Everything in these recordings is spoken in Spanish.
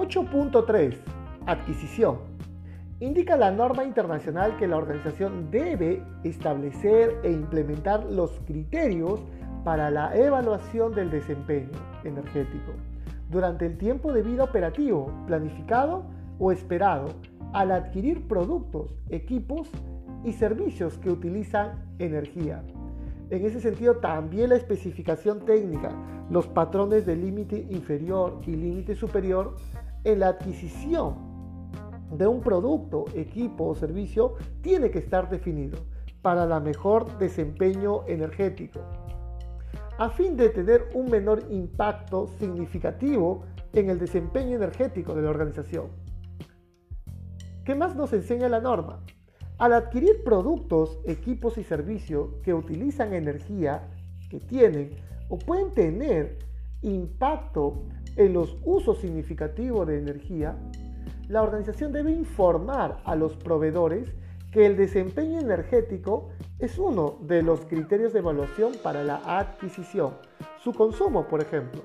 8.3. Adquisición. Indica la norma internacional que la organización debe establecer e implementar los criterios para la evaluación del desempeño energético durante el tiempo de vida operativo, planificado o esperado, al adquirir productos, equipos y servicios que utilizan energía. En ese sentido, también la especificación técnica, los patrones de límite inferior y límite superior en la adquisición de un producto, equipo o servicio tiene que estar definido para la mejor desempeño energético, a fin de tener un menor impacto significativo en el desempeño energético de la organización. ¿Qué más nos enseña la norma? Al adquirir productos, equipos y servicios que utilizan energía, que tienen o pueden tener impacto en los usos significativos de energía, la organización debe informar a los proveedores que el desempeño energético es uno de los criterios de evaluación para la adquisición. Su consumo, por ejemplo.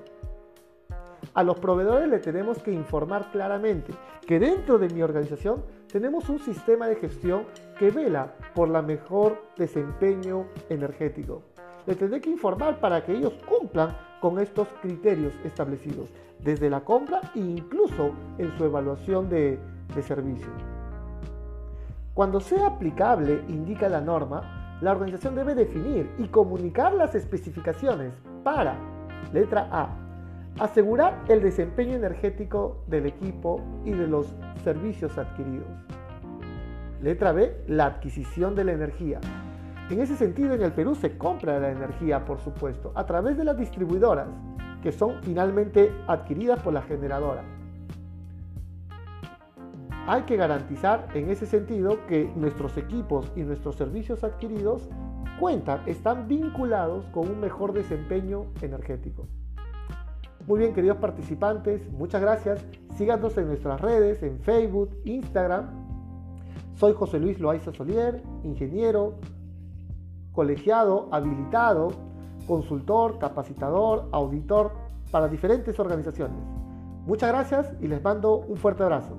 A los proveedores le tenemos que informar claramente que dentro de mi organización tenemos un sistema de gestión que vela por la mejor desempeño energético. Le tendré que informar para que ellos cumplan con estos criterios establecidos, desde la compra e incluso en su evaluación de, de servicio. Cuando sea aplicable, indica la norma, la organización debe definir y comunicar las especificaciones para, letra A, Asegurar el desempeño energético del equipo y de los servicios adquiridos. Letra B, la adquisición de la energía. En ese sentido, en el Perú se compra la energía, por supuesto, a través de las distribuidoras, que son finalmente adquiridas por la generadora. Hay que garantizar en ese sentido que nuestros equipos y nuestros servicios adquiridos cuentan, están vinculados con un mejor desempeño energético. Muy bien, queridos participantes, muchas gracias. Síganos en nuestras redes, en Facebook, Instagram. Soy José Luis Loaiza Solier, ingeniero, colegiado, habilitado, consultor, capacitador, auditor para diferentes organizaciones. Muchas gracias y les mando un fuerte abrazo.